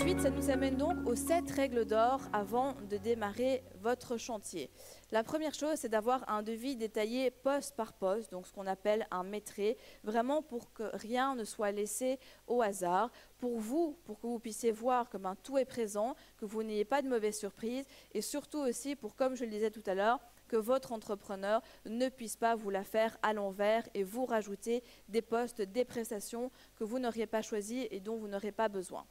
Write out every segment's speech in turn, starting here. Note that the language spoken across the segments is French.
Ensuite, ça nous amène donc aux sept règles d'or avant de démarrer votre chantier. La première chose, c'est d'avoir un devis détaillé poste par poste, donc ce qu'on appelle un maîtrise, vraiment pour que rien ne soit laissé au hasard, pour vous, pour que vous puissiez voir un tout est présent, que vous n'ayez pas de mauvaises surprises, et surtout aussi pour, comme je le disais tout à l'heure, que votre entrepreneur ne puisse pas vous la faire à l'envers et vous rajouter des postes, des prestations que vous n'auriez pas choisies et dont vous n'aurez pas besoin.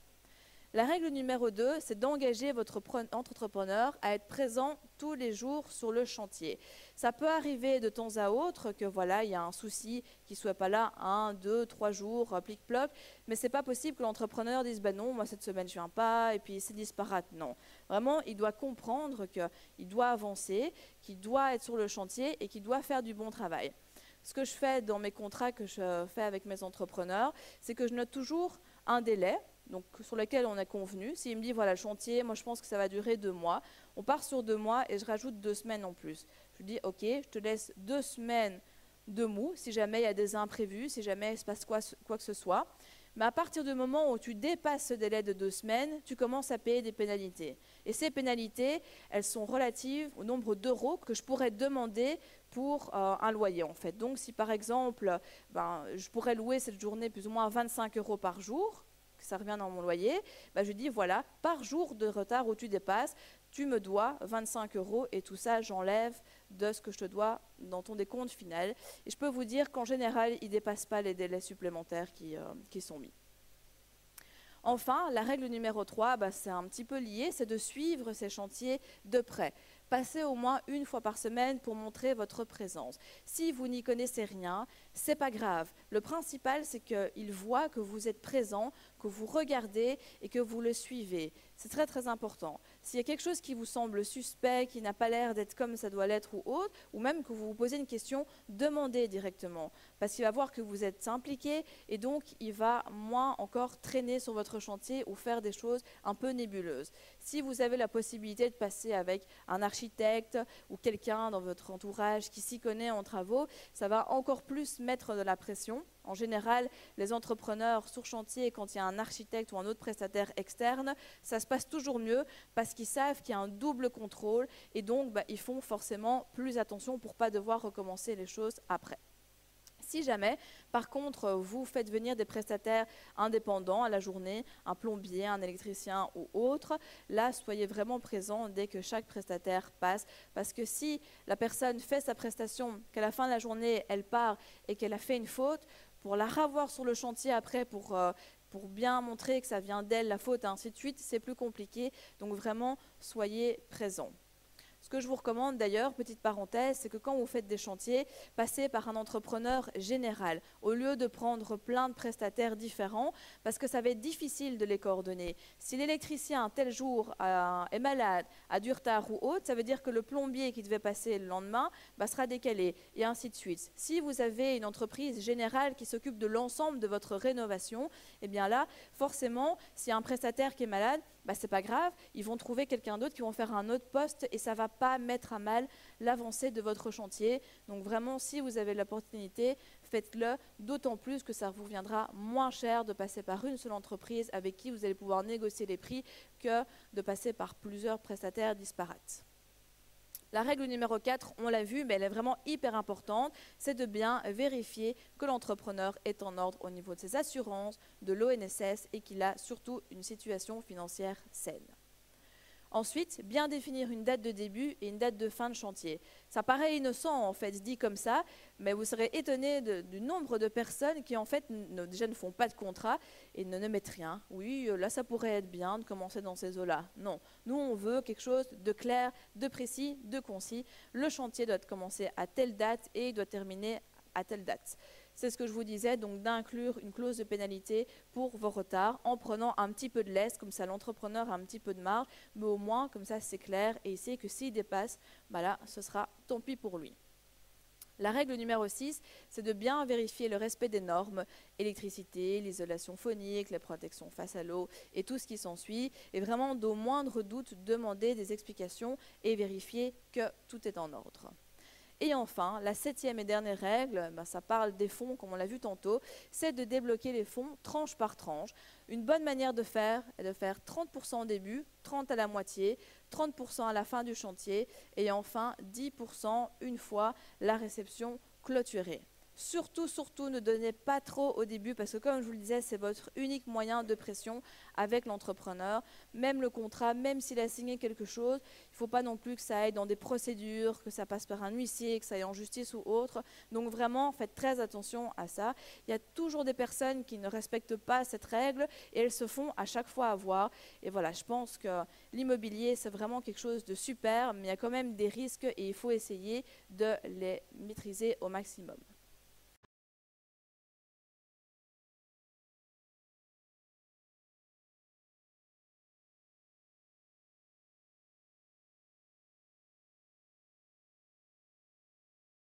La règle numéro 2, c'est d'engager votre entrepreneur à être présent tous les jours sur le chantier. Ça peut arriver de temps à autre que voilà, il y a un souci qui soit pas là un, deux, trois jours, euh, plic-ploc, mais c'est pas possible que l'entrepreneur dise ben non, moi cette semaine je viens pas et puis c'est disparate. Non, vraiment, il doit comprendre qu'il doit avancer, qu'il doit être sur le chantier et qu'il doit faire du bon travail. Ce que je fais dans mes contrats que je fais avec mes entrepreneurs, c'est que je note toujours un délai donc sur lequel on a convenu. S'il me dit, voilà, le chantier, moi je pense que ça va durer deux mois, on part sur deux mois et je rajoute deux semaines en plus. Je lui dis, ok, je te laisse deux semaines de mou, si jamais il y a des imprévus, si jamais il se passe quoi, que ce soit. Mais à partir du moment où tu dépasses ce délai de deux semaines, tu commences à payer des pénalités. Et ces pénalités, elles sont relatives au nombre d'euros que je pourrais demander pour euh, un loyer en fait. Donc si par exemple, ben, je pourrais louer cette journée plus ou moins 25 euros par jour, ça revient dans mon loyer, bah, je dis voilà, par jour de retard où tu dépasses, tu me dois 25 euros et tout ça, j'enlève de ce que je te dois dans ton décompte final. Et je peux vous dire qu'en général, il ne dépasse pas les délais supplémentaires qui, euh, qui sont mis. Enfin, la règle numéro 3, bah, c'est un petit peu lié, c'est de suivre ces chantiers de près. Passez au moins une fois par semaine pour montrer votre présence. Si vous n'y connaissez rien, c'est pas grave. Le principal, c'est qu'il voit que vous êtes présent, que vous regardez et que vous le suivez. C'est très très important. S'il y a quelque chose qui vous semble suspect, qui n'a pas l'air d'être comme ça doit l'être ou autre, ou même que vous vous posez une question, demandez directement. Parce qu'il va voir que vous êtes impliqué et donc il va moins encore traîner sur votre chantier ou faire des choses un peu nébuleuses. Si vous avez la possibilité de passer avec un architecte ou quelqu'un dans votre entourage qui s'y connaît en travaux, ça va encore plus mettre de la pression. En général, les entrepreneurs sur chantier, quand il y a un architecte ou un autre prestataire externe, ça se passe toujours mieux parce qu'ils savent qu'il y a un double contrôle et donc bah, ils font forcément plus attention pour ne pas devoir recommencer les choses après. Si jamais, par contre, vous faites venir des prestataires indépendants à la journée, un plombier, un électricien ou autre, là, soyez vraiment présent dès que chaque prestataire passe. Parce que si la personne fait sa prestation, qu'à la fin de la journée, elle part et qu'elle a fait une faute, pour la revoir sur le chantier après, pour, euh, pour bien montrer que ça vient d'elle, la faute, ainsi de suite, c'est plus compliqué. Donc vraiment, soyez présents. Ce que je vous recommande d'ailleurs, petite parenthèse, c'est que quand vous faites des chantiers, passez par un entrepreneur général, au lieu de prendre plein de prestataires différents, parce que ça va être difficile de les coordonner. Si l'électricien, tel jour, est malade, a du retard ou autre, ça veut dire que le plombier qui devait passer le lendemain bah, sera décalé, et ainsi de suite. Si vous avez une entreprise générale qui s'occupe de l'ensemble de votre rénovation, eh bien là, forcément, s'il y a un prestataire qui est malade, bah, c'est pas grave, ils vont trouver quelqu'un d'autre qui vont faire un autre poste et ça va pas mettre à mal l'avancée de votre chantier. Donc vraiment, si vous avez l'opportunité, faites-le, d'autant plus que ça vous viendra moins cher de passer par une seule entreprise avec qui vous allez pouvoir négocier les prix que de passer par plusieurs prestataires disparates. La règle numéro 4, on l'a vu, mais elle est vraiment hyper importante, c'est de bien vérifier que l'entrepreneur est en ordre au niveau de ses assurances, de l'ONSS et qu'il a surtout une situation financière saine. Ensuite, bien définir une date de début et une date de fin de chantier. Ça paraît innocent en fait, dit comme ça, mais vous serez étonné du nombre de personnes qui en fait déjà ne font pas de contrat et ne, mettent rien. Oui, euh, là ça pourrait être bien de commencer dans ces eaux-là. Non, nous on veut quelque chose de clair, de précis, de concis. Le chantier doit commencer à telle date et il doit terminer à telle date. C'est ce que je vous disais, donc d'inclure une clause de pénalité pour vos retards en prenant un petit peu de laisse, comme ça l'entrepreneur a un petit peu de marge, mais au moins comme ça c'est clair et il sait que s'il dépasse, bah ce sera tant pis pour lui. La règle numéro 6, c'est de bien vérifier le respect des normes, électricité, l'isolation phonique, la protection face à l'eau et tout ce qui s'ensuit, et vraiment d'au moindre doute demander des explications et vérifier que tout est en ordre. Et enfin, la septième et dernière règle, ben, ça parle des fonds, comme on l'a vu tantôt, c'est de débloquer les fonds tranche par tranche. Une bonne manière de faire est de faire 30% au début, 30% à la moitié, 30% à la fin du chantier et enfin 10% une fois la réception clôturée. Surtout, surtout, ne donnez pas trop au début parce que comme je vous le disais, c'est votre unique moyen de pression avec l'entrepreneur. Même le contrat, même s'il a signé quelque chose, il ne faut pas non plus que ça aille dans des procédures, que ça passe par un huissier, que ça aille en justice ou autre. Donc vraiment, faites très attention à ça. Il y a toujours des personnes qui ne respectent pas cette règle et elles se font à chaque fois avoir. Et voilà, je pense que l'immobilier, c'est vraiment quelque chose de super, mais il y a quand même des risques et il faut essayer de les maîtriser au maximum.